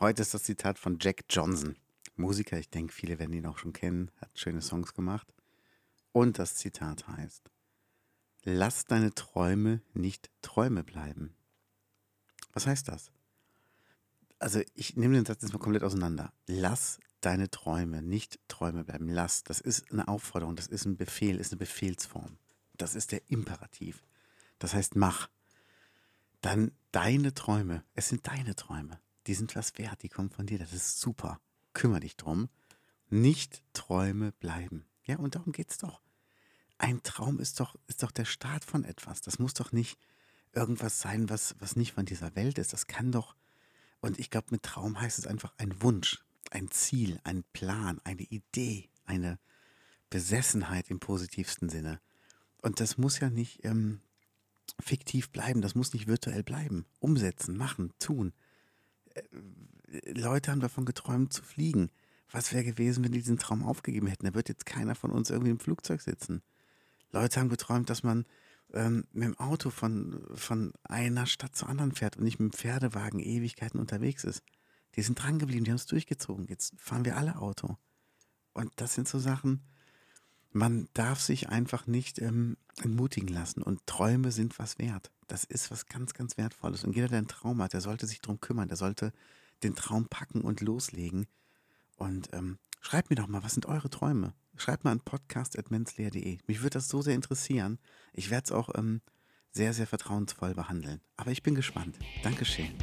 Heute ist das Zitat von Jack Johnson, Musiker. Ich denke, viele werden ihn auch schon kennen, hat schöne Songs gemacht. Und das Zitat heißt: Lass deine Träume nicht Träume bleiben. Was heißt das? Also, ich nehme den Satz jetzt mal komplett auseinander. Lass deine Träume nicht Träume bleiben. Lass. Das ist eine Aufforderung, das ist ein Befehl, ist eine Befehlsform. Das ist der Imperativ. Das heißt, mach. Dann deine Träume. Es sind deine Träume die sind was wert, die kommen von dir, das ist super. Kümmer dich drum. Nicht Träume bleiben. Ja, und darum geht's doch. Ein Traum ist doch, ist doch der Start von etwas. Das muss doch nicht irgendwas sein, was, was nicht von dieser Welt ist. Das kann doch, und ich glaube, mit Traum heißt es einfach ein Wunsch, ein Ziel, ein Plan, eine Idee, eine Besessenheit im positivsten Sinne. Und das muss ja nicht ähm, fiktiv bleiben, das muss nicht virtuell bleiben. Umsetzen, machen, tun. Leute haben davon geträumt zu fliegen. Was wäre gewesen, wenn die diesen Traum aufgegeben hätten? Da wird jetzt keiner von uns irgendwie im Flugzeug sitzen. Leute haben geträumt, dass man ähm, mit dem Auto von, von einer Stadt zur anderen fährt und nicht mit dem Pferdewagen Ewigkeiten unterwegs ist. Die sind dran geblieben, die haben es durchgezogen. Jetzt fahren wir alle Auto. Und das sind so Sachen, man darf sich einfach nicht ähm, entmutigen lassen. Und Träume sind was wert. Das ist was ganz, ganz Wertvolles. Und jeder, der einen Traum hat, der sollte sich darum kümmern. Der sollte den Traum packen und loslegen. Und ähm, schreibt mir doch mal, was sind eure Träume? Schreibt mal an podcast.menzleer.de. Mich würde das so sehr interessieren. Ich werde es auch ähm, sehr, sehr vertrauensvoll behandeln. Aber ich bin gespannt. Dankeschön.